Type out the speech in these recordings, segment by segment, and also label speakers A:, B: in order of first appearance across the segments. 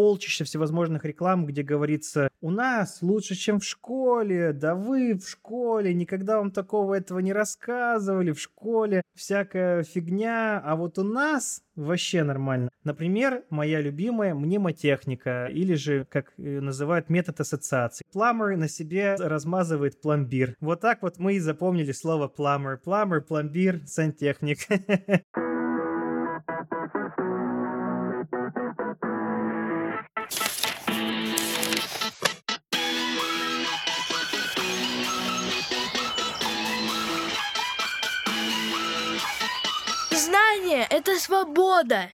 A: полчища всевозможных реклам, где говорится, у нас лучше, чем в школе, да вы в школе, никогда вам такого этого не рассказывали, в школе всякая фигня, а вот у нас вообще нормально. Например, моя любимая мнемотехника, или же, как называют, метод ассоциации. Пламер на себе размазывает пломбир. Вот так вот мы и запомнили слово пламер. Пламер, пломбир, сантехник.
B: это свобода.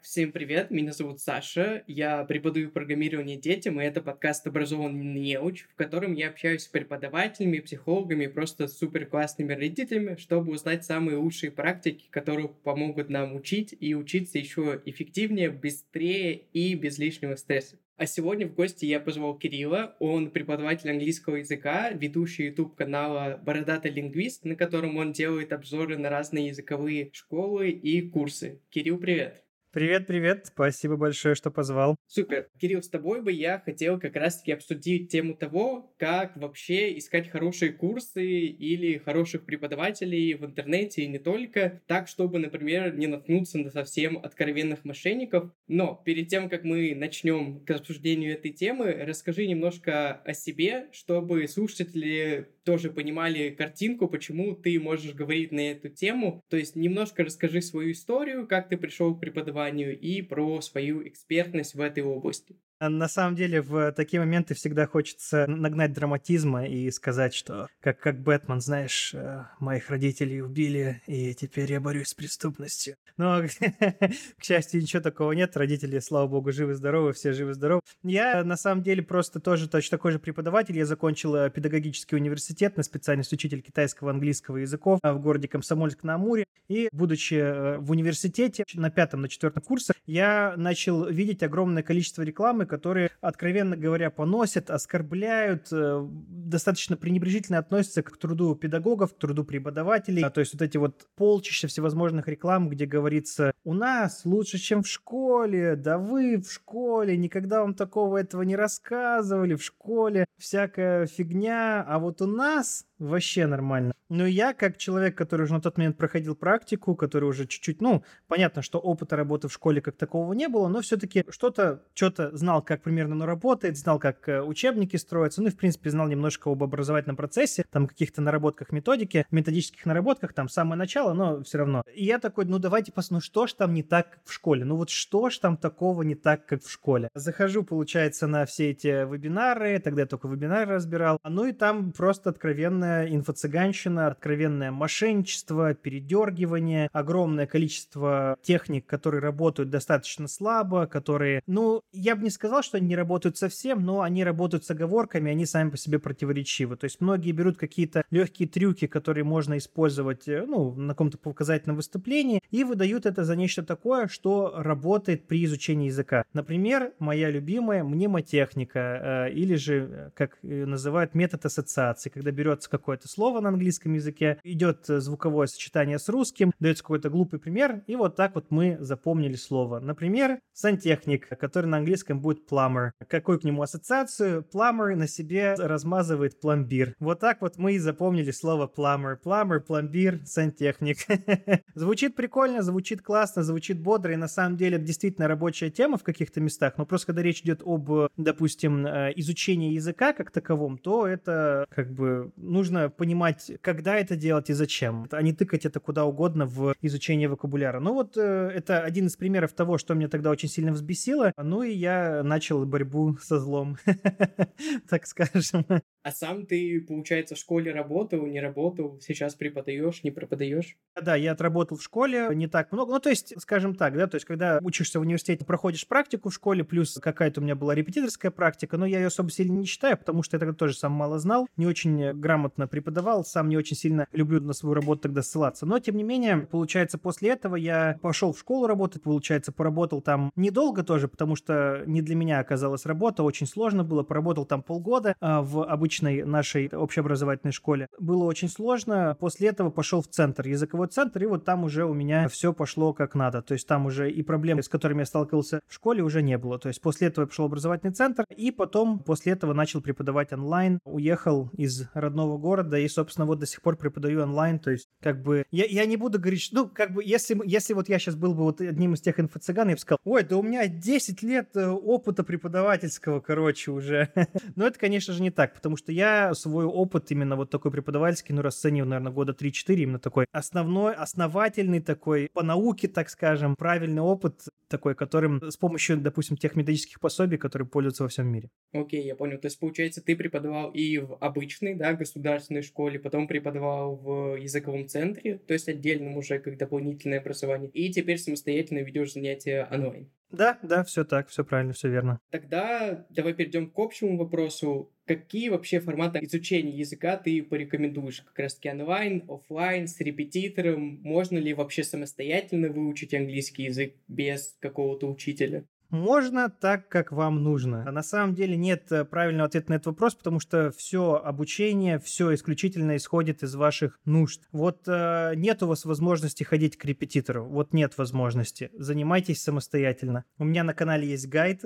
C: Всем привет, меня зовут Саша, я преподаю программирование детям, и это подкаст «Образованный неуч», в котором я общаюсь с преподавателями, психологами, просто супер классными родителями, чтобы узнать самые лучшие практики, которые помогут нам учить и учиться еще эффективнее, быстрее и без лишнего стресса. А сегодня в гости я позвал Кирилла. Он преподаватель английского языка, ведущий YouTube канала Бородатый лингвист, на котором он делает обзоры на разные языковые школы и курсы. Кирилл, привет!
A: Привет, привет. Спасибо большое, что позвал.
C: Супер. Кирилл, с тобой бы я хотел как раз-таки обсудить тему того, как вообще искать хорошие курсы или хороших преподавателей в интернете и не только, так, чтобы, например, не наткнуться на совсем откровенных мошенников. Но перед тем, как мы начнем к обсуждению этой темы, расскажи немножко о себе, чтобы слушатели тоже понимали картинку, почему ты можешь говорить на эту тему. То есть немножко расскажи свою историю, как ты пришел к преподаванию и про свою экспертность в этой области.
A: А на самом деле в такие моменты всегда хочется нагнать драматизма и сказать, что как, как Бэтмен, знаешь, э, моих родителей убили, и теперь я борюсь с преступностью. Но, к счастью, ничего такого нет. Родители, слава богу, живы-здоровы, все живы-здоровы. Я, на самом деле, просто тоже точно такой же преподаватель. Я закончил педагогический университет на специальность учитель китайского английского языков в городе Комсомольск-на-Амуре. И, будучи э, в университете на пятом, на четвертом курсе, я начал видеть огромное количество рекламы, которые, откровенно говоря, поносят, оскорбляют, э, достаточно пренебрежительно относятся к труду педагогов, к труду преподавателей. А, то есть вот эти вот полчища всевозможных реклам, где говорится, у нас лучше, чем в школе, да вы в школе, никогда вам такого этого не рассказывали, в школе всякая фигня, а вот у нас вообще нормально. Но я, как человек, который уже на тот момент проходил практику, который уже чуть-чуть, ну, понятно, что опыта работы в школе как такового не было, но все-таки что-то, что-то знал, как примерно оно работает, знал, как э, учебники строятся, ну и, в принципе, знал немножко об образовательном процессе, там, каких-то наработках методики, методических наработках, там, самое начало, но все равно. И я такой, ну, давайте посмотрим, ну, что ж там не так, как в школе? Ну, вот что ж там такого не так, как в школе? Захожу, получается, на все эти вебинары, тогда я только вебинары разбирал, ну и там просто откровенная инфо-цыганщина, откровенное мошенничество, передергивание, огромное количество техник, которые работают достаточно слабо, которые, ну, я бы не сказал, что они не работают совсем, но они работают с оговорками, они сами по себе противоречивы. То есть многие берут какие-то легкие трюки, которые можно использовать, э, ну, на каком-то показательном выступлении, и выдают это за нечто такое, что работает при изучении языка. Например, моя любимая мнемотехника, э, или же, э, как называют, метод ассоциации, когда берется какое-то слово на английском языке, идет звуковое сочетание с русским, дается какой-то глупый пример, и вот так вот мы запомнили слово. Например, сантехник, который на английском будет plumber. Какую к нему ассоциацию? Plumber на себе размазывает пломбир. Вот так вот мы и запомнили слово plumber. Plumber, пломбир, сантехник. звучит прикольно, звучит классно, звучит бодро, и на самом деле это действительно рабочая тема в каких-то местах, но просто когда речь идет об, допустим, э, изучении языка как таковом, то это как бы нужно понимать, когда это делать и зачем, а не тыкать это куда угодно в изучение вокабуляра. Ну вот э, это один из примеров того, что меня тогда очень сильно взбесило. Ну и я начал борьбу со злом, так скажем.
C: А сам ты, получается, в школе работал, не работал, сейчас преподаешь, не преподаешь?
A: Да, я отработал в школе не так много. Ну, то есть, скажем так, да, то есть, когда учишься в университете, проходишь практику в школе, плюс какая-то у меня была репетиторская практика, но я ее особо сильно не считаю, потому что я тогда тоже сам мало знал, не очень грамотно преподавал, сам не очень сильно люблю на свою работу тогда ссылаться. Но, тем не менее, получается, после этого я пошел в школу работать, получается, поработал там недолго тоже, потому что не для меня оказалась работа, очень сложно было, поработал там полгода а, в обычной нашей общеобразовательной школе. Было очень сложно, после этого пошел в центр, языковой центр, и вот там уже у меня все пошло как надо, то есть там уже и проблемы, с которыми я сталкивался в школе, уже не было. То есть после этого пошел образовательный центр, и потом после этого начал преподавать онлайн, уехал из родного города, и, собственно, вот до сих пор преподаю онлайн, то есть как бы я, я не буду говорить, ну, как бы, если, если вот я сейчас был бы вот одним из тех инфо-цыган, я бы сказал, ой, да у меня 10 лет э, опыта преподавательского, короче, уже. Но это, конечно же, не так, потому что я свой опыт именно вот такой преподавательский, ну, расцениваю, наверное, года 3-4, именно такой основной, основательный такой, по науке, так скажем, правильный опыт такой, которым с помощью, допустим, тех методических пособий, которые пользуются во всем мире.
C: Окей, я понял. То есть, получается, ты преподавал и в обычной, да, государственной школе, потом преподавал в языковом центре, то есть отдельном уже как дополнительное образование, и теперь самостоятельно ведешь занятия онлайн.
A: Да, да, все так, все правильно, все верно.
C: Тогда давай перейдем к общему вопросу. Какие вообще форматы изучения языка ты порекомендуешь? Как раз таки онлайн, офлайн, с репетитором? Можно ли вообще самостоятельно выучить английский язык без какого-то учителя?
A: Можно так, как вам нужно. А на самом деле нет э, правильного ответа на этот вопрос, потому что все обучение, все исключительно исходит из ваших нужд. Вот э, нет у вас возможности ходить к репетитору, вот нет возможности. Занимайтесь самостоятельно. У меня на канале есть гайд,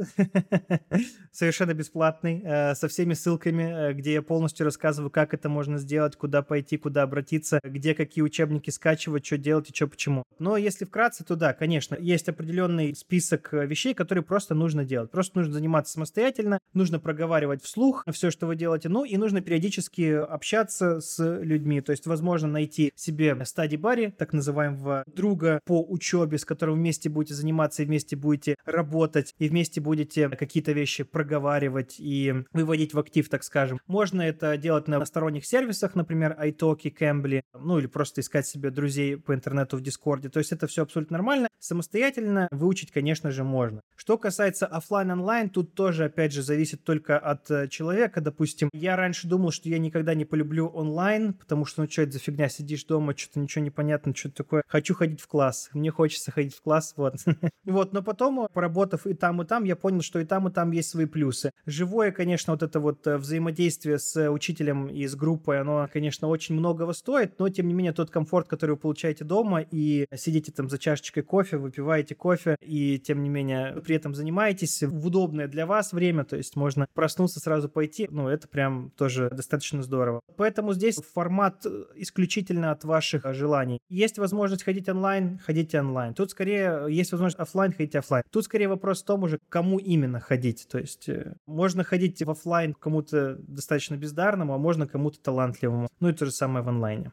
A: совершенно бесплатный, э, со всеми ссылками, э, где я полностью рассказываю, как это можно сделать, куда пойти, куда обратиться, где какие учебники скачивать, что делать и что почему. Но если вкратце, то да, конечно, есть определенный список вещей, которые которые просто нужно делать. Просто нужно заниматься самостоятельно, нужно проговаривать вслух все, что вы делаете, ну и нужно периодически общаться с людьми. То есть, возможно, найти себе стади бари, так называемого друга по учебе, с которым вместе будете заниматься и вместе будете работать, и вместе будете какие-то вещи проговаривать и выводить в актив, так скажем. Можно это делать на сторонних сервисах, например, iTalki, Cambly, ну или просто искать себе друзей по интернету в Дискорде. То есть это все абсолютно нормально. Самостоятельно выучить, конечно же, можно. Что касается офлайн онлайн тут тоже, опять же, зависит только от э, человека. Допустим, я раньше думал, что я никогда не полюблю онлайн, потому что, ну, что это за фигня, сидишь дома, что-то ничего не понятно, что-то такое. Хочу ходить в класс, мне хочется ходить в класс, вот. Вот, но потом, поработав и там, и там, я понял, что и там, и там есть свои плюсы. Живое, конечно, вот это вот э, взаимодействие с учителем и с группой, оно, конечно, очень многого стоит, но, тем не менее, тот комфорт, который вы получаете дома, и сидите там за чашечкой кофе, выпиваете кофе, и, тем не менее, при этом занимаетесь в удобное для вас время, то есть можно проснуться, сразу пойти, ну, это прям тоже достаточно здорово. Поэтому здесь формат э, исключительно от ваших желаний. Есть возможность ходить онлайн, ходите онлайн. Тут скорее есть возможность офлайн, ходите офлайн. Тут скорее вопрос в том уже, кому именно ходить. То есть э, можно ходить в офлайн кому-то достаточно бездарному, а можно кому-то талантливому. Ну и то же самое в онлайне.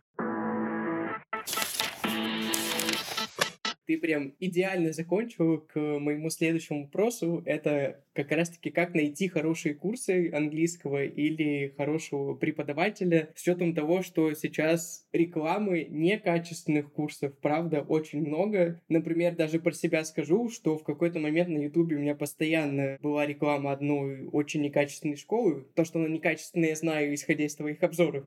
C: Ты прям идеально закончил к моему следующему вопросу. Это как раз-таки как найти хорошие курсы английского или хорошего преподавателя с учетом того, что сейчас рекламы некачественных курсов, правда, очень много. Например, даже про себя скажу, что в какой-то момент на ютубе у меня постоянно была реклама одной очень некачественной школы. То, что она некачественная, я знаю, исходя из твоих обзоров.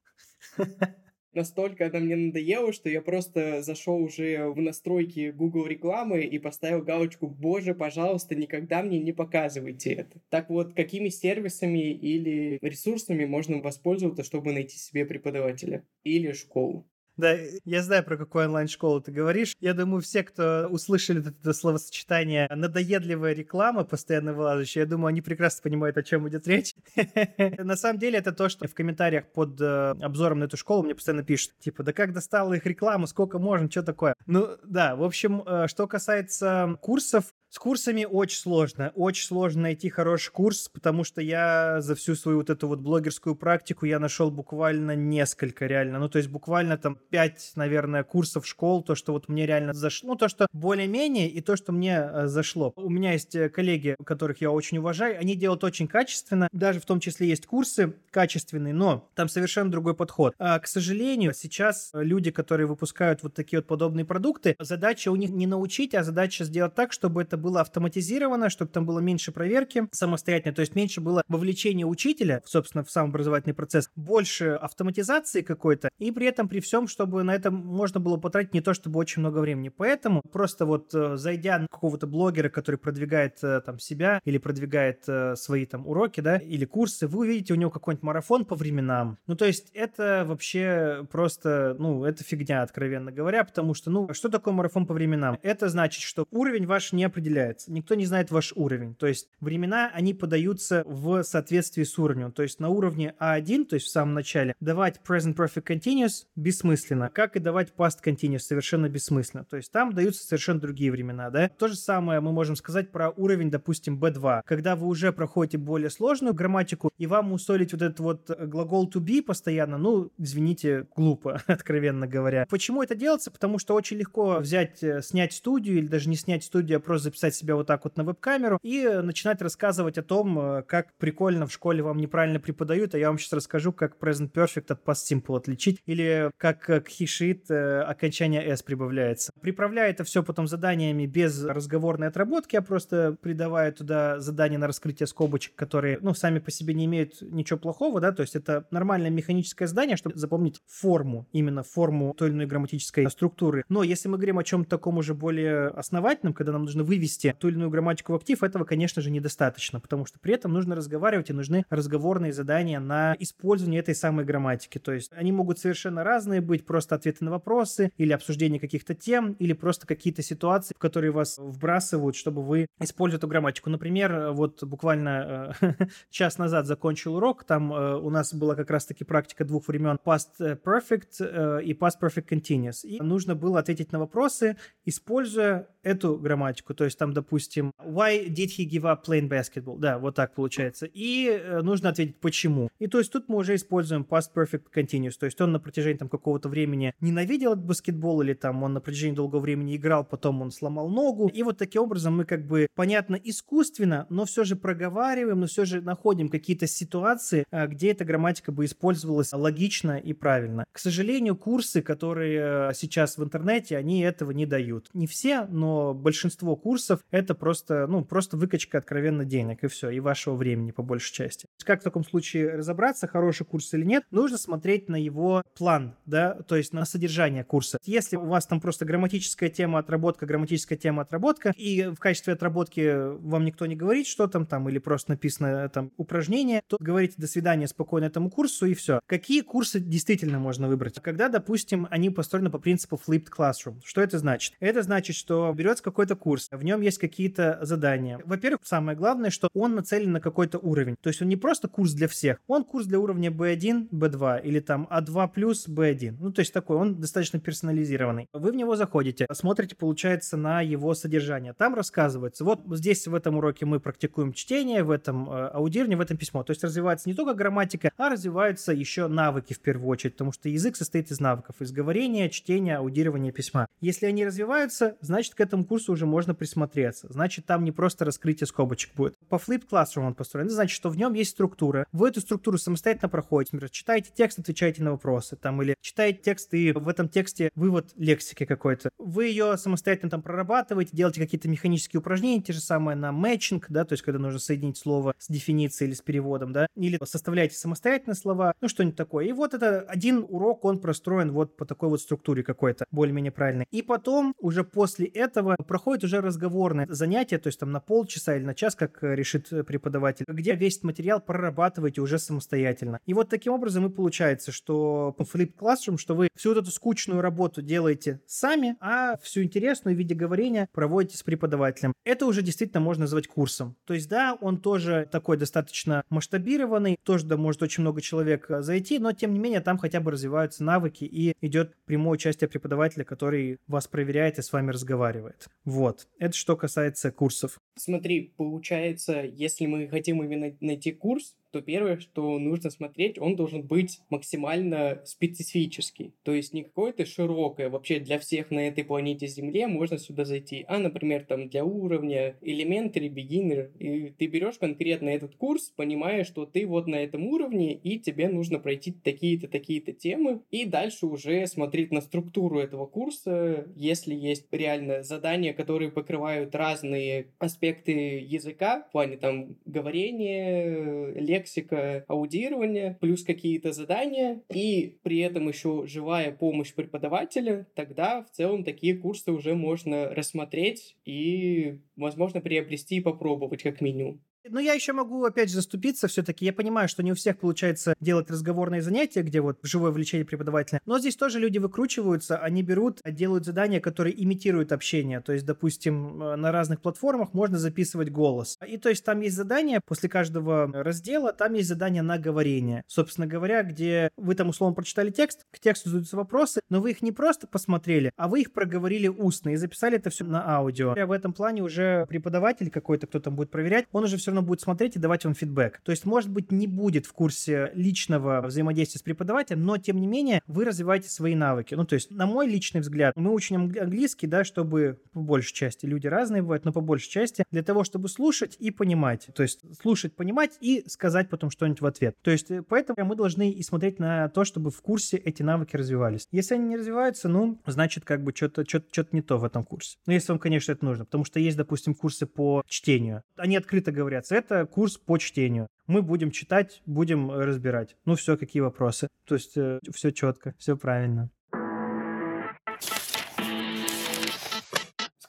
C: настолько она мне надоела, что я просто зашел уже в настройки Google рекламы и поставил галочку «Боже, пожалуйста, никогда мне не показывайте это». Так вот, какими сервисами или ресурсами можно воспользоваться, чтобы найти себе преподавателя или школу?
A: Да, я знаю, про какую онлайн-школу ты говоришь. Я думаю, все, кто услышали это, словосочетание «надоедливая реклама», постоянно вылазящая, я думаю, они прекрасно понимают, о чем идет речь. На самом деле, это то, что в комментариях под э, обзором на эту школу мне постоянно пишут. Типа, да как достала их рекламу, сколько можно, что такое? Ну, да, в общем, э, что касается курсов, с курсами очень сложно. Очень сложно найти хороший курс, потому что я за всю свою вот эту вот блогерскую практику я нашел буквально несколько реально. Ну, то есть буквально там пять, наверное, курсов школ, то, что вот мне реально зашло, ну, то, что более-менее, и то, что мне э, зашло. У меня есть э, коллеги, которых я очень уважаю, они делают очень качественно, даже в том числе есть курсы качественные, но там совершенно другой подход. А, к сожалению, сейчас люди, которые выпускают вот такие вот подобные продукты, задача у них не научить, а задача сделать так, чтобы это было автоматизировано, чтобы там было меньше проверки самостоятельно, то есть меньше было вовлечения учителя, собственно, в сам образовательный процесс, больше автоматизации какой-то, и при этом при всем, чтобы на это можно было потратить не то чтобы очень много времени. Поэтому просто вот э, зайдя на какого-то блогера, который продвигает э, там себя или продвигает э, свои там уроки, да, или курсы, вы увидите у него какой-нибудь марафон по временам. Ну, то есть это вообще просто, ну, это фигня, откровенно говоря, потому что, ну, что такое марафон по временам? Это значит, что уровень ваш не определяется. Никто не знает ваш уровень. То есть времена, они подаются в соответствии с уровнем. То есть на уровне А1, то есть в самом начале, давать present perfect continuous бессмысленно, как и давать past continuous совершенно бессмысленно. То есть там даются совершенно другие времена, да. То же самое мы можем сказать про уровень, допустим, B2. Когда вы уже проходите более сложную грамматику, и вам усолить вот этот вот глагол to be постоянно, ну, извините, глупо, откровенно говоря. Почему это делается? Потому что очень легко взять, э, снять студию, или даже не снять студию, а просто записать себя вот так вот на веб-камеру и начинать рассказывать о том, э, как прикольно в школе вам неправильно преподают, а я вам сейчас расскажу, как present perfect от past simple отличить, или как к хишит э, окончание s прибавляется. Приправляя это все потом заданиями без разговорной отработки, а просто придавая туда задания на раскрытие скобочек, которые, ну, сами по себе не имеют ничего плохого, да, то есть это нормальное механическое задание, чтобы запомнить форму, именно форму той или иной грамматической структуры. Но если мы говорим о чем-то таком уже более основательном, когда нам нужно вывести ту или иную грамматику в актив, этого, конечно же, недостаточно, потому что при этом нужно разговаривать и нужны разговорные задания на использование этой самой грамматики. То есть они могут совершенно разные быть, просто ответы на вопросы или обсуждение каких-то тем, или просто какие-то ситуации, в которые вас вбрасывают, чтобы вы использовали эту грамматику. Например, вот буквально э, час назад закончил урок, там э, у нас была как раз-таки практика двух времен past perfect э, и past perfect continuous. И нужно было ответить на вопросы, используя эту грамматику. То есть там, допустим, why did he give up playing basketball? Да, вот так получается. И нужно ответить почему. И то есть тут мы уже используем past perfect continuous. То есть он на протяжении там какого-то времени ненавидел баскетбол или там он на протяжении долгого времени играл, потом он сломал ногу. И вот таким образом мы как бы, понятно, искусственно, но все же проговариваем, но все же находим какие-то ситуации, э, где эта грамматика бы использовалась логично и правильно. К сожалению, курсы, которые э, сейчас в интернете, они этого не дают. Не все, но большинство курсов это просто, ну, просто выкачка откровенно денег, и все, и вашего времени по большей части. Как в таком случае разобраться, хороший курс или нет, нужно смотреть на его план, да, то есть на содержание курса. Если у вас там просто грамматическая тема отработка, грамматическая тема отработка, и в качестве отработки вам никто не говорит, что там, там, или просто написано там упражнение, то говорите до свидания спокойно этому курсу, и все. Какие курсы действительно можно выбрать? Когда, допустим, они построены по принципу flipped classroom. Что это значит? Это значит, что берется какой-то курс, в нем есть какие-то задания. Во-первых, самое главное, что он нацелен на какой-то уровень. То есть он не просто курс для всех, он курс для уровня B1, B2 или там А2 плюс B1. Ну, то есть такой, он достаточно персонализированный. Вы в него заходите, смотрите, получается, на его содержание. Там рассказывается, вот здесь в этом уроке мы практикуем чтение, в этом э, аудирование, в этом письмо. То есть развивается не только грамматика, а развиваются еще навыки в первую очередь, потому что язык состоит из навыков, из говорения, чтения, аудирования, письма. Если они развиваются, значит, к этому курсу уже можно присмотреться. Значит, там не просто раскрытие скобочек будет. По Flip Classroom он построен. Это значит, что в нем есть структура. Вы эту структуру самостоятельно проходите. Например, читаете текст, отвечаете на вопросы. Там, или читаете текст, и в этом тексте вывод лексики какой-то. Вы ее самостоятельно там прорабатываете, делаете какие-то механические упражнения, те же самые на матчинг, да, то есть когда нужно соединить слово с дефиницией или с переводом, да, или составляете самостоятельно слова, ну что-нибудь такое. И вот это один урок, он простроен вот по такой вот структуре какой-то, более-менее правильной. И потом, уже после этого проходит уже разговорное занятие, то есть там на полчаса или на час, как решит преподаватель, где весь материал прорабатываете уже самостоятельно. И вот таким образом и получается, что по Flip Classroom, что вы всю эту скучную работу делаете сами, а всю интересную в виде говорения проводите с преподавателем. Это уже действительно можно назвать курсом. То есть да, он тоже такой достаточно масштабированный, тоже да, может очень много человек э, зайти, но тем не менее там хотя бы развиваются навыки и идет прямое участие преподавателя, который вас проверяет и с вами разговаривает. Вот. Это что касается курсов.
C: Смотри, получается, если мы хотим именно найти курс, то первое, что нужно смотреть, он должен быть максимально специфический. То есть не какое-то широкое, вообще для всех на этой планете Земле можно сюда зайти, а, например, там для уровня Elementary, Beginner, и ты берешь конкретно этот курс, понимая, что ты вот на этом уровне, и тебе нужно пройти такие-то, такие-то темы, и дальше уже смотреть на структуру этого курса, если есть реально задания, которые покрывают разные аспекты языка, в плане там говорения, лексика, аудирования, плюс какие-то задания, и при этом еще живая помощь преподавателя, тогда в целом такие курсы уже можно рассмотреть и, возможно, приобрести и попробовать как минимум.
A: Но я еще могу опять же заступиться все-таки. Я понимаю, что не у всех получается делать разговорные занятия, где вот живое влечение преподавателя. Но здесь тоже люди выкручиваются, они берут, делают задания, которые имитируют общение. То есть, допустим, э, на разных платформах можно записывать голос. И то есть там есть задания после каждого раздела, там есть задания на говорение. Собственно говоря, где вы там условно прочитали текст, к тексту задаются вопросы, но вы их не просто посмотрели, а вы их проговорили устно и записали это все на аудио. В этом плане уже преподаватель какой-то, кто там будет проверять, он уже все равно будет смотреть и давать вам фидбэк. То есть, может быть, не будет в курсе личного взаимодействия с преподавателем, но, тем не менее, вы развиваете свои навыки. Ну, то есть, на мой личный взгляд, мы учим английский, да, чтобы, по большей части, люди разные бывают, но по большей части, для того, чтобы слушать и понимать. То есть, слушать, понимать и сказать потом что-нибудь в ответ. То есть, э, поэтому мы должны и смотреть на то, чтобы в курсе эти навыки развивались. Если они не развиваются, ну, значит, как бы что-то что не то в этом курсе. Ну, если вам, конечно, это нужно. Потому что есть, допустим, курсы по чтению. Они открыто говорят, это курс по чтению. Мы будем читать, будем разбирать. Ну все, какие вопросы? То есть э, все четко, все правильно.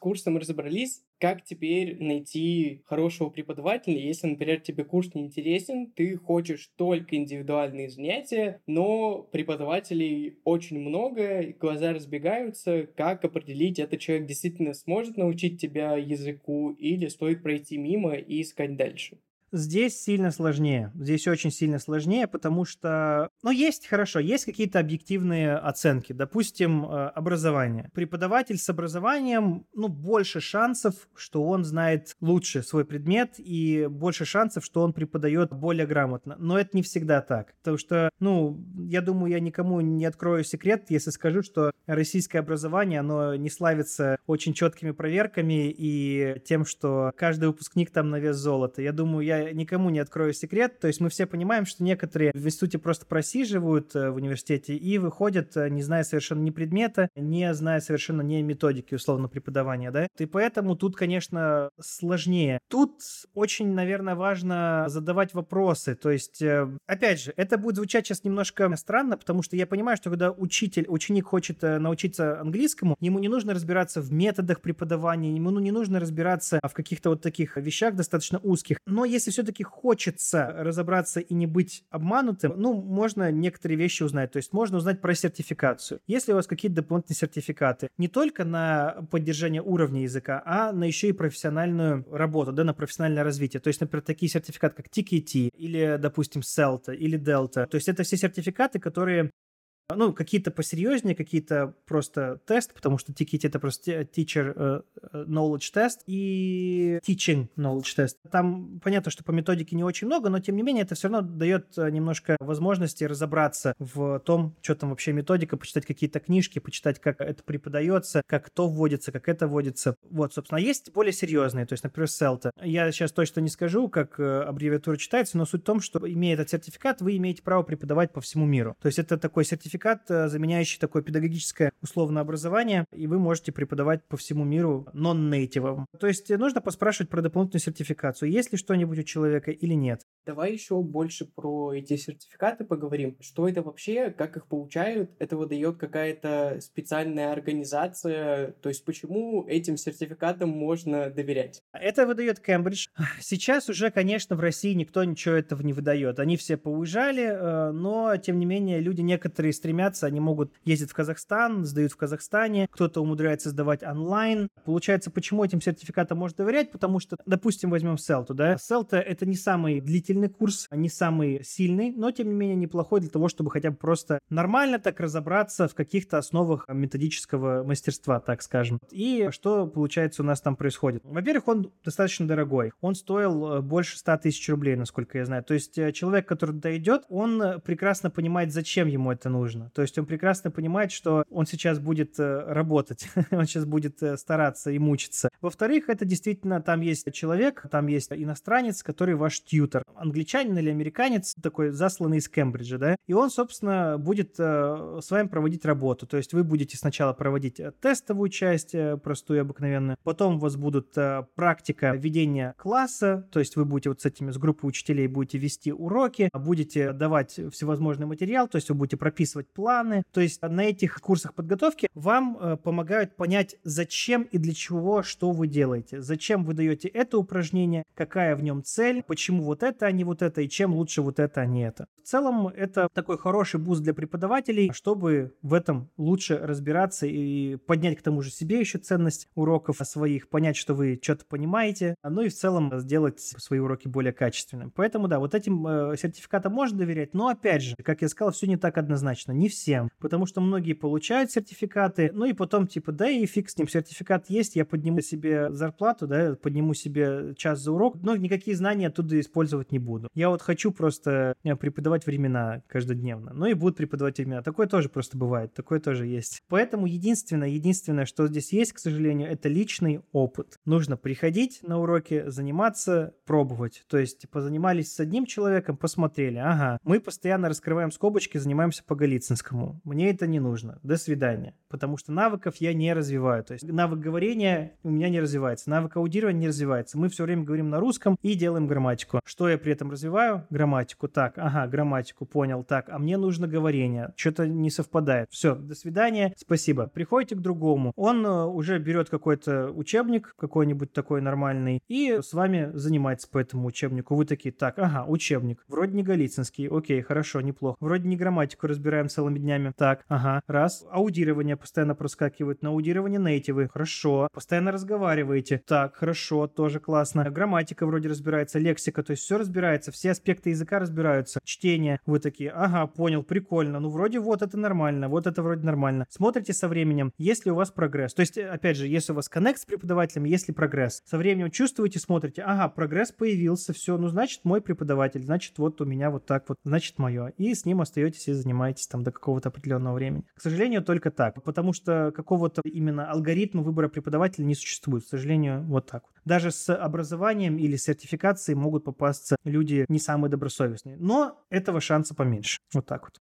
C: Курсом разобрались. Как теперь найти хорошего преподавателя, если, например, тебе курс не интересен, ты хочешь только индивидуальные занятия, но преподавателей очень много, глаза разбегаются. Как определить, этот человек действительно сможет научить тебя языку или стоит пройти мимо и искать дальше?
A: Здесь сильно сложнее. Здесь очень сильно сложнее, потому что, ну, есть, хорошо, есть какие-то объективные оценки. Допустим, э, образование. Преподаватель с образованием, ну, больше шансов, что он знает лучше свой предмет и больше шансов, что он преподает более грамотно. Но это не всегда так. Потому что, ну, я думаю, я никому не открою секрет, если скажу, что российское образование, оно не славится очень четкими проверками и тем, что каждый выпускник там на вес золота. Я думаю, я никому не открою секрет. То есть мы все понимаем, что некоторые в институте просто просиживают э, в университете и выходят, э, не зная совершенно ни предмета, не зная совершенно ни методики условно преподавания, да. И поэтому тут, конечно, сложнее. Тут очень, наверное, важно задавать вопросы. То есть, э, опять же, это будет звучать сейчас немножко странно, потому что я понимаю, что когда учитель, ученик хочет научиться английскому, ему не нужно разбираться в методах преподавания, ему ну, не нужно разбираться в каких-то вот таких вещах достаточно узких. Но если все-таки хочется разобраться и не быть обманутым, ну, можно некоторые вещи узнать. То есть можно узнать про сертификацию. Если у вас какие-то дополнительные сертификаты, не только на поддержание уровня языка, а на еще и профессиональную работу, да, на профессиональное развитие. То есть, например, такие сертификаты, как TKT или, допустим, CELTA или Delta. То есть это все сертификаты, которые ну, какие-то посерьезнее, какие-то просто тест, потому что TKT это просто Teacher э, э, Knowledge Test и Teaching Knowledge Test. Там понятно, что по методике не очень много, но тем не менее это все равно дает э, немножко возможности разобраться в том, что там вообще методика, почитать какие-то книжки, почитать, как это преподается, как то вводится, как это вводится. Вот, собственно, а есть более серьезные, то есть, например, CELTA. Я сейчас точно не скажу, как аббревиатура читается, но суть в том, что имея этот сертификат, вы имеете право преподавать по всему миру. То есть это такой сертификат сертификат, э, заменяющий такое педагогическое условное образование, и вы можете преподавать по всему миру нон-нейтивом. То есть э, нужно поспрашивать про дополнительную сертификацию, есть ли что-нибудь у человека или нет.
C: Давай еще больше про эти сертификаты поговорим. Что это вообще, как их получают? Это выдает какая-то специальная организация? То есть почему этим сертификатам можно доверять?
A: Это выдает Кембридж. Сейчас уже, конечно, в России никто ничего этого не выдает. Они все поуезжали, э, но, тем не менее, люди некоторые стремятся, они могут ездить в Казахстан, сдают в Казахстане, кто-то умудряется сдавать онлайн. Получается, почему этим сертификатам можно доверять? Потому что, допустим, возьмем Селту, да? Селта — это не самый длительный курс, не самый сильный, но тем не менее неплохой для того, чтобы хотя бы просто нормально так разобраться в каких-то основах методического мастерства, так скажем. И что, получается, у нас там происходит? Во-первых, он достаточно дорогой. Он стоил э, больше 100 тысяч рублей, насколько я знаю. То есть э, человек, который туда идет, он прекрасно понимает, зачем ему это нужно. То есть он прекрасно понимает, что он сейчас будет работать, он сейчас будет стараться и мучиться. Во-вторых, это действительно, там есть человек, там есть иностранец, который ваш тьютер. Англичанин или американец, такой засланный из Кембриджа, да, и он, собственно, будет с вами проводить работу. То есть вы будете сначала проводить тестовую часть, простую, обыкновенную, потом у вас будут практика ведения класса, то есть вы будете вот с этими, с группой учителей будете вести уроки, будете давать всевозможный материал, то есть вы будете прописывать планы. То есть на этих курсах подготовки вам э, помогают понять, зачем и для чего, что вы делаете. Зачем вы даете это упражнение, какая в нем цель, почему вот это, а не вот это, и чем лучше вот это, а не это. В целом, это такой хороший boost для преподавателей, чтобы в этом лучше разбираться и поднять к тому же себе еще ценность уроков своих, понять, что вы что-то понимаете, ну и в целом сделать свои уроки более качественными. Поэтому, да, вот этим э, сертификатам можно доверять, но опять же, как я сказал, все не так однозначно, не всем, потому что многие получают сертификаты, ну и потом типа, да и фиг с ним, сертификат есть, я подниму себе зарплату, да, подниму себе час за урок, но никакие знания оттуда использовать не буду. Я вот хочу просто э, преподавать времена каждодневно, ну и будут преподавать времена. Такое тоже просто бывает, такое тоже есть. Поэтому единственное, единственное, что здесь есть, к сожалению, это личный опыт. Нужно приходить на уроки, заниматься, пробовать. То есть позанимались с одним человеком, посмотрели, ага, мы постоянно раскрываем скобочки, занимаемся по Голицынскому. Мне это не нужно. До свидания. Потому что навыков я не развиваю. То есть навык говорения у меня не развивается, навык аудирования не развивается. Мы все время говорим на русском и делаем грамматику. Что я при этом развиваю? Грамматику. Так, ага, грамматику, понял. Так, а мне нужно говорение. Что-то не совпадает. Все, до свидания, спасибо. Приходите к другому. Он э, уже берет какой-то учебник, какой-нибудь такой нормальный, и с вами занимается по этому учебнику. Вы такие, так, ага, учебник. Вроде не Голицынский, окей, хорошо, неплохо. Вроде не грамматику разбираем целыми днями. Так, ага, раз. Аудирование постоянно проскакивает. На аудирование нейтивы. Хорошо. Постоянно разговариваете. Так, хорошо, тоже классно. Грамматика вроде разбирается, лексика, то есть все разбирается, все аспекты языка разбираются. Чтение. Вы такие, ага, понял, прикольно. Ну, вроде вот это нормально, вот это вроде нормально. Смотрите со временем, есть ли у вас прогресс. То есть, опять же, если у вас коннект с преподавателем, есть ли прогресс. Со временем чувствуете, смотрите, ага, прогресс появился, все, ну, значит, мой преподаватель, значит, вот у меня вот так вот, значит, мое. И с ним остаетесь и занимаетесь там до какого-то определенного времени. К сожалению, только так, потому что какого-то именно алгоритма выбора преподавателя не существует. К сожалению, вот так. Даже с образованием или сертификацией могут попасться люди не самые добросовестные. Но этого шанса поменьше. Вот так вот.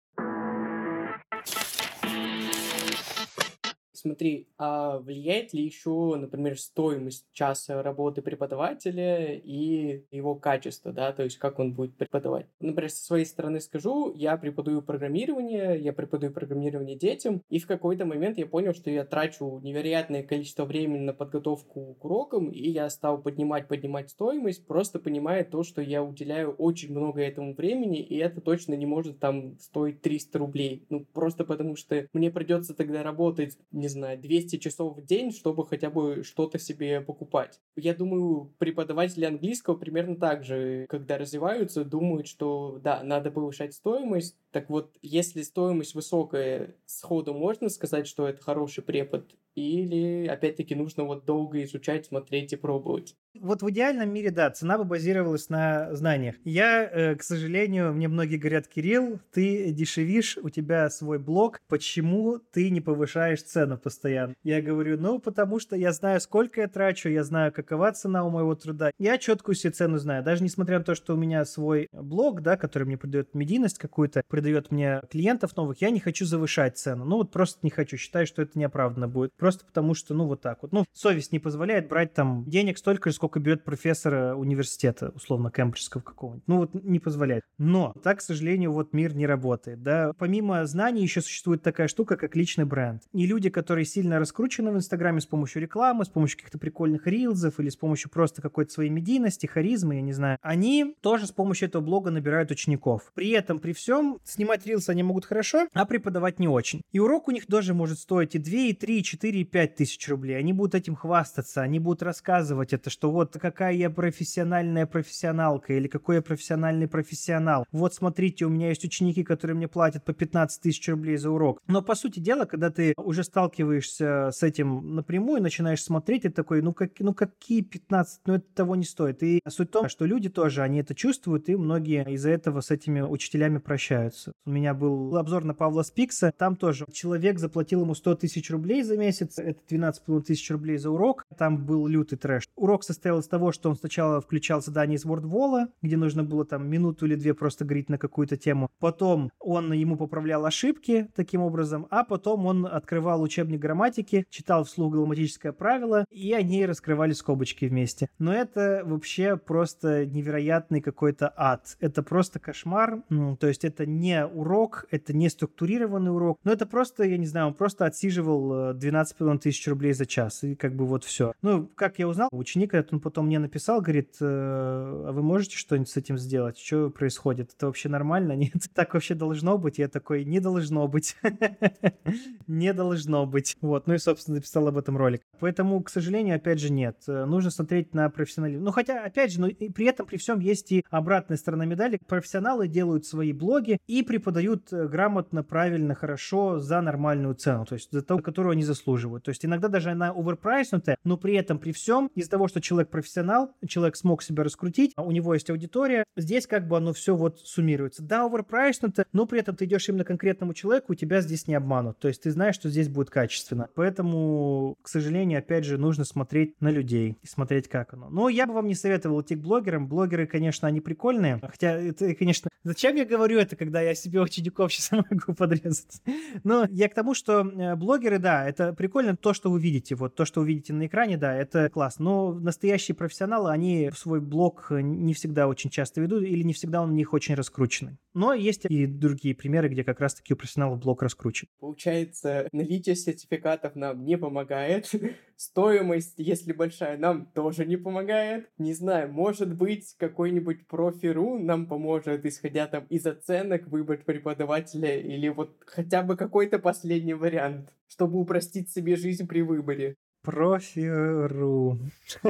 C: Смотри, а влияет ли еще, например, стоимость часа работы преподавателя и его качество, да, то есть как он будет преподавать? Например, со своей стороны скажу, я преподаю программирование, я преподаю программирование детям, и в какой-то момент я понял, что я трачу невероятное количество времени на подготовку к урокам, и я стал поднимать, поднимать стоимость, просто понимая то, что я уделяю очень много этому времени, и это точно не может там стоить 300 рублей. Ну, просто потому что мне придется тогда работать, не знаю, 200 часов в день, чтобы хотя бы что-то себе покупать. Я думаю, преподаватели английского примерно так же, когда развиваются, думают, что да, надо повышать стоимость. Так вот, если стоимость высокая, сходу можно сказать, что это хороший препод, или, опять-таки, нужно вот долго изучать, смотреть и пробовать.
A: Вот в идеальном мире, да, цена бы базировалась на знаниях. Я, э, к сожалению, мне многие говорят, Кирилл, ты дешевишь, у тебя свой блог, почему ты не повышаешь цену постоянно? Я говорю, ну, потому что я знаю, сколько я трачу, я знаю, какова цена у моего труда. Я четкую себе цену знаю. Даже несмотря на то, что у меня свой блог, да, который мне придает медийность какую-то, придает мне клиентов новых, я не хочу завышать цену. Ну, вот просто не хочу. Считаю, что это неоправданно будет. Просто потому что, ну, вот так вот. Ну, совесть не позволяет брать там денег столько же, сколько берет профессор э, университета, условно, кембриджского какого-нибудь. Ну, вот не позволяет. Но так, к сожалению, вот мир не работает, да. Помимо знаний еще существует такая штука, как личный бренд. И люди, которые сильно раскручены в Инстаграме с помощью рекламы, с помощью каких-то прикольных рилзов или с помощью просто какой-то своей медийности, харизмы, я не знаю, они тоже с помощью этого блога набирают учеников. При этом, при всем, снимать рилсы они могут хорошо, а преподавать не очень. И урок у них тоже может стоить и 2, и 3, и 4 4 и 5 тысяч рублей. Они будут этим хвастаться, они будут рассказывать это, что вот какая я профессиональная профессионалка или какой я профессиональный профессионал. Вот смотрите, у меня есть ученики, которые мне платят по 15 тысяч рублей за урок. Но по сути дела, когда ты уже сталкиваешься с этим напрямую, начинаешь смотреть, и такой, ну, как, ну какие 15, ну это того не стоит. И суть в том, что люди тоже, они это чувствуют, и многие из-за этого с этими учителями прощаются. У меня был обзор на Павла Спикса, там тоже человек заплатил ему 100 тысяч рублей за месяц, это 12,5 тысяч рублей за урок, там был лютый трэш. Урок состоял из того, что он сначала включал задание из WordWall, где нужно было там минуту или две просто говорить на какую-то тему. Потом он ему поправлял ошибки таким образом, а потом он открывал учебник грамматики, читал вслух грамматическое правило, и они раскрывали скобочки вместе. Но это вообще просто невероятный какой-то ад. Это просто кошмар. Ну, то есть это не урок, это не структурированный урок, но это просто, я не знаю, он просто отсиживал 12,5 тысяч рублей за час, и как бы вот все. Ну, как я узнал, ученик этот он потом мне написал, говорит, э, а вы можете что-нибудь с этим сделать? Что происходит? Это вообще нормально? Нет? Так вообще должно быть? Я такой, не должно быть. Не должно быть. Вот, ну и, собственно, написал об этом ролик. Поэтому, к сожалению, опять же, нет. Э, нужно смотреть на профессионализм. Ну, хотя, опять же, и при этом, при всем есть и обратная сторона медали. Профессионалы делают свои блоги и преподают э, грамотно, правильно, хорошо за нормальную цену, то есть за ту, которую они заслуживают. То есть иногда даже она оверпрайснутая, но при этом, при всем, из-за того, что человек профессионал, человек смог себя раскрутить, а у него есть аудитория, здесь как бы оно все вот суммируется. Да, оверпрайснуто, но при этом ты идешь именно конкретному человеку, тебя здесь не обманут. То есть ты знаешь, что здесь будет качественно. Поэтому, к сожалению, опять же, нужно смотреть на людей и смотреть, как оно. Но я бы вам не советовал идти к блогерам. Блогеры, конечно, они прикольные. Хотя это, конечно, зачем я говорю это, когда я себе учеников сейчас могу подрезать? Но я к тому, что э, блогеры, да, это прикольно то, что вы видите. Вот то, что вы видите на экране, да, это классно. Но настоящие профессионалы, они свой блог не всегда очень часто ведут или не всегда он у них очень раскрученный. Но есть и другие примеры, где как раз-таки у профессионалов блог раскручен.
C: Получается, наличие сертификатов нам не помогает. Стоимость, если большая, нам тоже не помогает. Не знаю, может быть, какой-нибудь профи.ру нам поможет, исходя там из оценок, выбрать преподавателя или вот хотя бы какой-то последний вариант, чтобы упростить себе жизнь при выборе.
A: Профи.ру.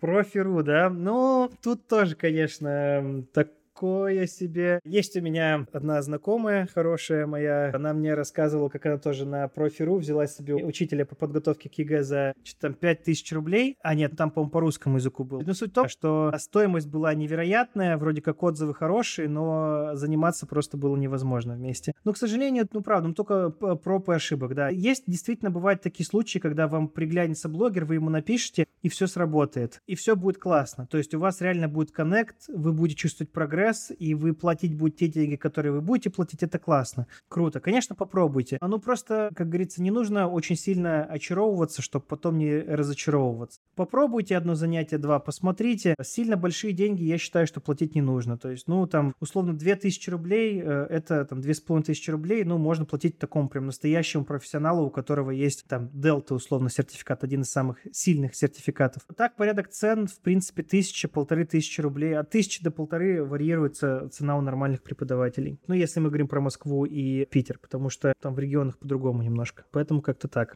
A: Профи.ру, да? Ну, тут тоже, конечно, так такое себе. Есть у меня одна знакомая хорошая моя, она мне рассказывала, как она тоже на профи.ру взяла себе учителя по подготовке к ЕГЭ за что-то там 5000 рублей. А нет, там, по-моему, по русскому языку был. Но суть в том, что стоимость была невероятная, вроде как отзывы хорошие, но заниматься просто было невозможно вместе. Но, к сожалению, ну правда, ну только проб и ошибок, да. Есть действительно бывают такие случаи, когда вам приглянется блогер, вы ему напишете, и все сработает. И все будет классно. То есть у вас реально будет коннект, вы будете чувствовать прогресс, прогресс, и вы платить будете те деньги, которые вы будете платить, это классно. Круто. Конечно, попробуйте. А ну просто, как говорится, не нужно очень сильно очаровываться, чтобы потом не разочаровываться. Попробуйте одно занятие, два, посмотрите. Сильно большие деньги, я считаю, что платить не нужно. То есть, ну, там, условно, 2000 рублей, э, это там 2500 рублей, ну, можно платить такому прям настоящему профессионалу, у которого есть там Delta, условно, сертификат, один из самых сильных сертификатов. Так, порядок цен, в принципе, тысяча, полторы тысячи рублей. От тысячи до полторы варьирует цена у нормальных преподавателей. Ну, если мы говорим про Москву и Питер, потому что там в регионах по-другому немножко. Поэтому как-то так.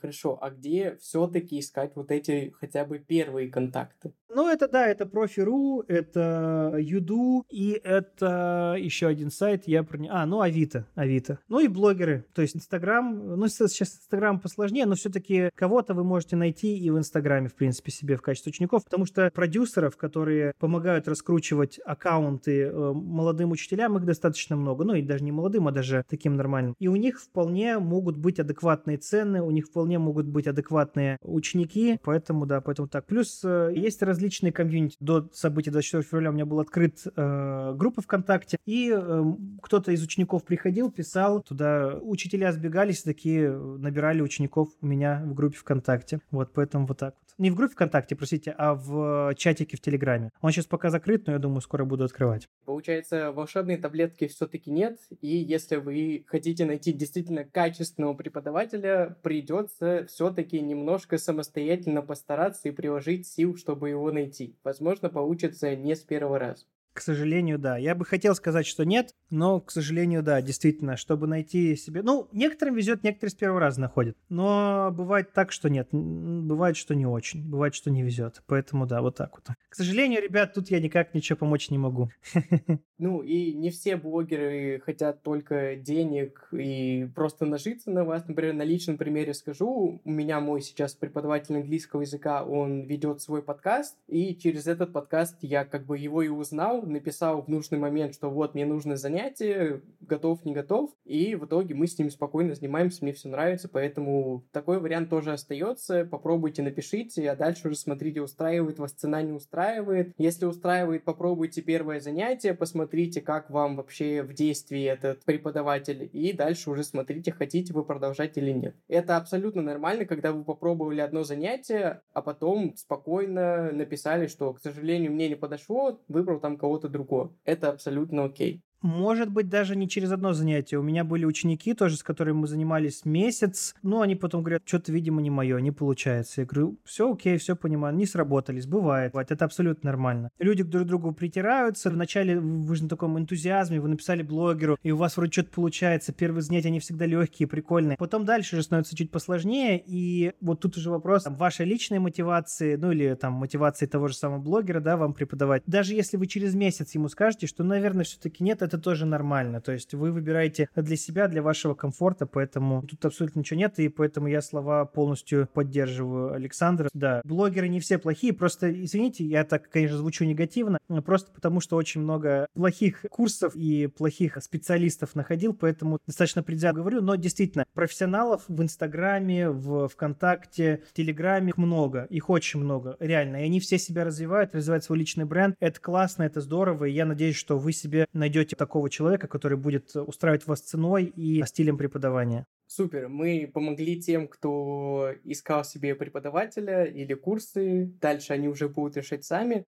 C: Хорошо, а где все-таки искать вот эти хотя бы первые контакты?
A: Ну, это да, это профи.ру, это Юду, и это еще один сайт, я про А, ну, Авито, Авито. Ну и блогеры, то есть Инстаграм, ну, сейчас Инстаграм посложнее, но все-таки кого-то вы можете найти и в Инстаграме, в принципе, себе в качестве учеников, потому что продюсеров, которые помогают раскручивать аккаунты э, молодым учителям, их достаточно много, ну, и даже не молодым, а даже таким нормальным. И у них вполне могут быть адекватные цены, у них вполне могут быть адекватные ученики, поэтому, да, поэтому так. Плюс э, есть раз различные комьюнити. До событий 24 февраля у меня был открыт э, группа ВКонтакте, и э, кто-то из учеников приходил, писал туда. Учителя сбегались, такие набирали учеников у меня в группе ВКонтакте. Вот, поэтому вот так вот. Не в группе ВКонтакте, простите, а в чатике в Телеграме. Он сейчас пока закрыт, но я думаю, скоро буду открывать.
C: Получается, волшебной таблетки все-таки нет, и если вы хотите найти действительно качественного преподавателя, придется все-таки немножко самостоятельно постараться и приложить сил, чтобы его найти. Возможно, получится не с первого раза.
A: К сожалению, да. Я бы хотел сказать, что нет, но, к сожалению, да, действительно, чтобы найти себе... Ну, некоторым везет, некоторые с первого раза находят. Но бывает так, что нет. Бывает, что не очень. Бывает, что не везет. Поэтому, да, вот так вот. К сожалению, ребят, тут я никак ничего помочь не могу.
C: Ну, и не все блогеры хотят только денег и просто нажиться на вас. Например, на личном примере скажу. У меня мой сейчас преподаватель английского языка, он ведет свой подкаст, и через этот подкаст я как бы его и узнал, написал в нужный момент, что вот мне нужно занятие, готов, не готов, и в итоге мы с ним спокойно занимаемся, мне все нравится, поэтому такой вариант тоже остается, попробуйте, напишите, а дальше уже смотрите, устраивает вас цена, не устраивает. Если устраивает, попробуйте первое занятие, посмотрите, как вам вообще в действии этот преподаватель, и дальше уже смотрите, хотите вы продолжать или нет. Это абсолютно нормально, когда вы попробовали одно занятие, а потом спокойно написали, что, к сожалению, мне не подошло, выбрал там кого-то другого. Это абсолютно окей.
A: Может быть, даже не через одно занятие. У меня были ученики тоже, с которыми мы занимались месяц. Но они потом говорят, что-то, видимо, не мое, не получается. Я говорю, все окей, все понимаю, не сработались, бывает. Это абсолютно нормально. Люди друг к другу притираются. Вначале вы же на таком энтузиазме, вы написали блогеру, и у вас вроде что-то получается. Первые занятия, они всегда легкие, прикольные. Потом дальше же становится чуть посложнее. И вот тут уже вопрос там, вашей личной мотивации, ну или там мотивации того же самого блогера, да, вам преподавать. Даже если вы через месяц ему скажете, что, наверное, все-таки нет, это тоже нормально. То есть вы выбираете для себя, для вашего комфорта, поэтому тут абсолютно ничего нет, и поэтому я слова полностью поддерживаю Александра. Да, блогеры не все плохие, просто, извините, я так, конечно, звучу негативно, просто потому что очень много плохих курсов и плохих специалистов находил, поэтому достаточно предвзято говорю, но действительно, профессионалов в Инстаграме, в ВКонтакте, в Телеграме много, их очень много, реально, и они все себя развивают, развивают свой личный бренд, это классно, это здорово, и я надеюсь, что вы себе найдете такого человека, который будет устраивать вас ценой и стилем преподавания.
C: Супер, мы помогли тем, кто искал себе преподавателя или курсы. Дальше они уже будут решать сами.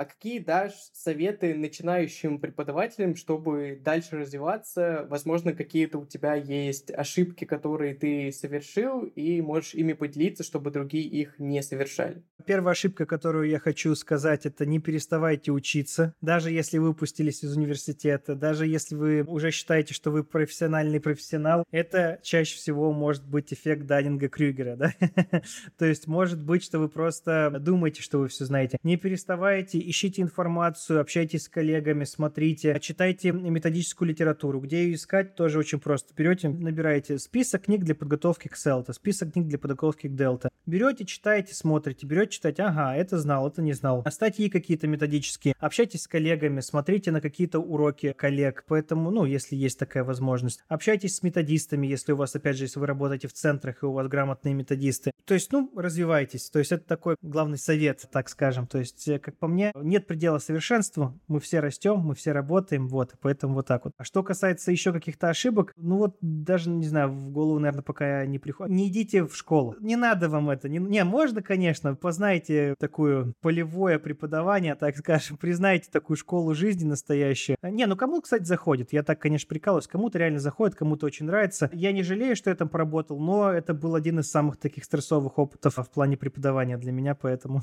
C: А какие дашь советы начинающим преподавателям, чтобы дальше развиваться? Возможно, какие-то у тебя есть ошибки, которые ты совершил, и можешь ими поделиться, чтобы другие их не совершали.
A: Первая ошибка, которую я хочу сказать, это не переставайте учиться. Даже если вы выпустились из университета, даже если вы уже считаете, что вы профессиональный профессионал, это чаще всего может быть эффект Даннинга-Крюгера, да? То есть может быть, что вы просто думаете, что вы все знаете. Не переставайте ищите информацию, общайтесь с коллегами, смотрите, читайте методическую литературу. Где ее искать, тоже очень просто. Берете, набираете список книг для подготовки к Селта, список книг для подготовки к Delta. Берете, читаете, смотрите, берете читать, ага, это знал, это не знал. А статьи какие-то методические. Общайтесь с коллегами, смотрите на какие-то уроки коллег. Поэтому, ну, если есть такая возможность. Общайтесь с методистами, если у вас, опять же, если вы работаете в центрах и у вас грамотные методисты. То есть, ну, развивайтесь. То есть это такой главный совет, так скажем. То есть, э, как по мне, нет предела совершенству, мы все растем, мы все работаем, вот, поэтому вот так вот. А что касается еще каких-то ошибок, ну вот даже, не знаю, в голову, наверное, пока не приходит. Не идите в школу. Не надо вам это. Не, не можно, конечно, познайте такую полевое преподавание, так скажем, признайте такую школу жизни настоящую. Не, ну кому, кстати, заходит? Я так, конечно, прикалываюсь. Кому-то реально заходит, кому-то очень нравится. Я не жалею, что я там поработал, но это был один из самых таких стрессовых опытов в плане преподавания для меня, поэтому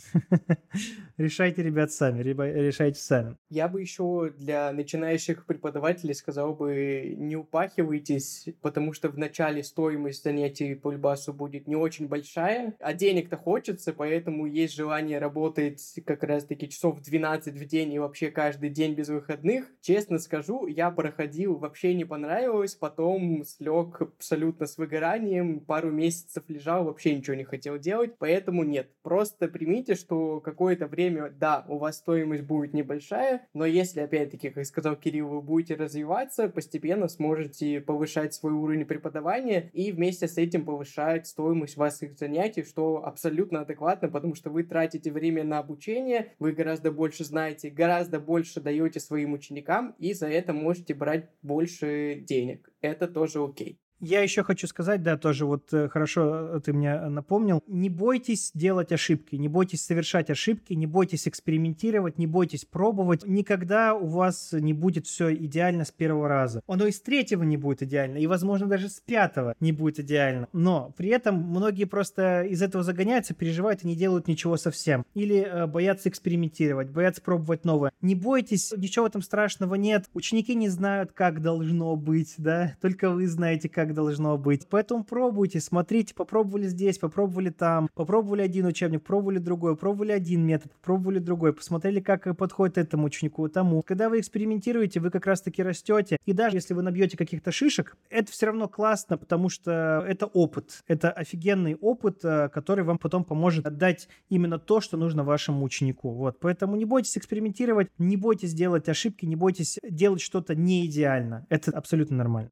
A: решайте, ребят, сами сами, решайте сами.
C: Я бы еще для начинающих преподавателей сказал бы, не упахивайтесь, потому что в начале стоимость занятий по Льбасу будет не очень большая, а денег-то хочется, поэтому есть желание работать как раз-таки часов 12 в день и вообще каждый день без выходных. Честно скажу, я проходил, вообще не понравилось, потом слег абсолютно с выгоранием, пару месяцев лежал, вообще ничего не хотел делать, поэтому нет. Просто примите, что какое-то время, да, у вас стоимость будет небольшая, но если, опять-таки, как сказал Кирилл, вы будете развиваться, постепенно сможете повышать свой уровень преподавания и вместе с этим повышать стоимость ваших занятий, что абсолютно адекватно, потому что вы тратите время на обучение, вы гораздо больше знаете, гораздо больше даете своим ученикам, и за это можете брать больше денег. Это тоже окей.
A: Я еще хочу сказать, да, тоже вот э, хорошо э, ты мне напомнил, не бойтесь делать ошибки, не бойтесь совершать ошибки, не бойтесь экспериментировать, не бойтесь пробовать. Никогда у вас не будет все идеально с первого раза. Оно и с третьего не будет идеально, и, возможно, даже с пятого не будет идеально. Но при этом многие просто из этого загоняются, переживают и не делают ничего совсем. Или э, боятся экспериментировать, боятся пробовать новое. Не бойтесь, ничего в этом страшного нет. Ученики не знают, как должно быть, да, только вы знаете, как должно быть. Поэтому пробуйте, смотрите, попробовали здесь, попробовали там, попробовали один учебник, пробовали другой, пробовали один метод, пробовали другой, посмотрели, как подходит этому ученику, тому. Когда вы экспериментируете, вы как раз-таки растете. И даже если вы набьете каких-то шишек, это все равно классно, потому что это опыт. Это офигенный опыт, э, который вам потом поможет отдать именно то, что нужно вашему ученику. Вот. Поэтому не бойтесь экспериментировать, не бойтесь делать ошибки, не бойтесь делать что-то не идеально. Это абсолютно нормально.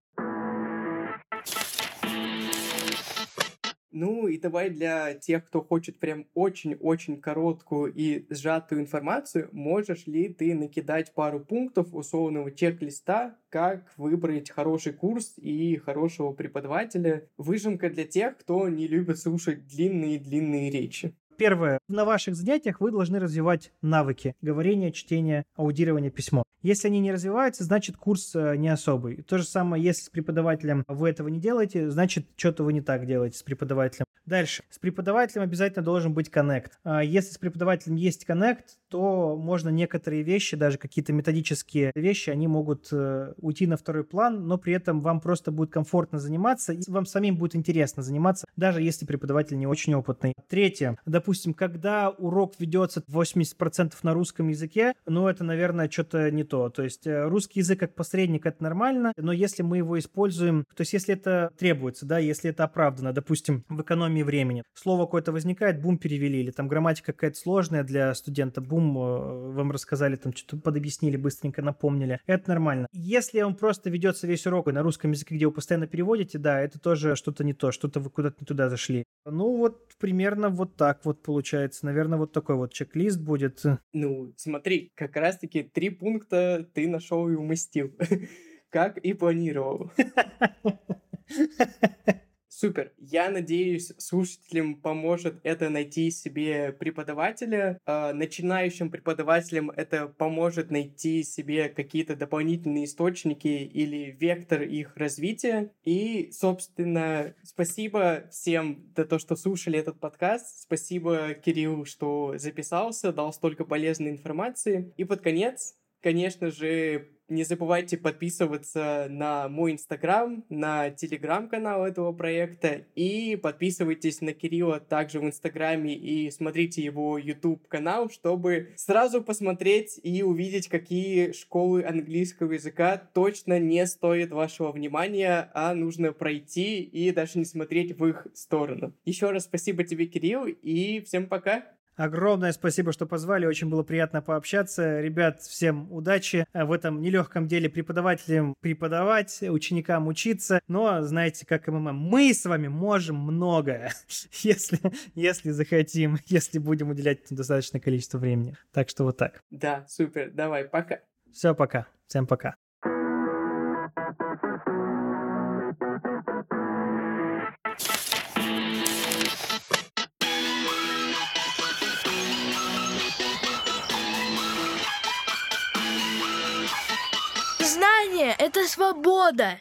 C: Ну и давай для тех, кто хочет прям очень-очень короткую и сжатую информацию, можешь ли ты накидать пару пунктов условного чек-листа, как выбрать хороший курс и хорошего преподавателя? Выжимка для тех, кто не любит слушать длинные-длинные речи.
A: Первое. На ваших занятиях вы должны развивать навыки говорения, чтения, аудирования, письмо. Если они не развиваются, значит курс э, не особый. То же самое, если с преподавателем вы этого не делаете, значит что-то вы не так делаете с преподавателем. Дальше. С преподавателем обязательно должен быть коннект. А если с преподавателем есть коннект, то можно некоторые вещи, даже какие-то методические вещи, они могут э, уйти на второй план, но при этом вам просто будет комфортно заниматься, и вам самим будет интересно заниматься, даже если преподаватель не очень опытный. Третье. Допустим, когда урок ведется 80% на русском языке, ну это, наверное, что-то не то то. Есть э, русский язык как посредник это нормально, но если мы его используем, то есть если это требуется, да, если это оправдано, допустим, в экономии времени, слово какое-то возникает, бум, перевели, или там грамматика какая-то сложная для студента, бум, э, вам рассказали, там что-то подобъяснили, быстренько напомнили, это нормально. Если он просто ведется весь урок на русском языке, где вы постоянно переводите, да, это тоже что-то не то, что-то вы куда-то не туда зашли. Ну вот примерно вот так вот получается. Наверное, вот такой вот чек-лист будет.
C: Ну, смотри, как раз-таки три пункта ты нашел и уместил, как и планировал. Супер. Я надеюсь, слушателям поможет это найти себе преподавателя. Э, начинающим преподавателям это поможет найти себе какие-то дополнительные источники или вектор их развития. И, собственно, спасибо всем за то, что слушали этот подкаст. Спасибо, Кирилл, что записался, дал столько полезной информации. И под конец Конечно же, не забывайте подписываться на мой инстаграм, на телеграм-канал этого проекта и подписывайтесь на Кирилла также в инстаграме и смотрите его YouTube канал, чтобы сразу посмотреть и увидеть, какие школы английского языка точно не стоят вашего внимания, а нужно пройти и даже не смотреть в их сторону. Еще раз спасибо тебе, Кирилл, и всем пока!
A: Огромное спасибо, что позвали. Очень было приятно пообщаться. Ребят, всем удачи в этом нелегком деле преподавателям преподавать, ученикам учиться. Но знаете, как МММ, мы с вами можем многое, если, если захотим, если будем уделять достаточное количество времени. Так что вот так.
C: Да, супер. Давай, пока.
A: Все, пока. Всем пока.
B: Свобода.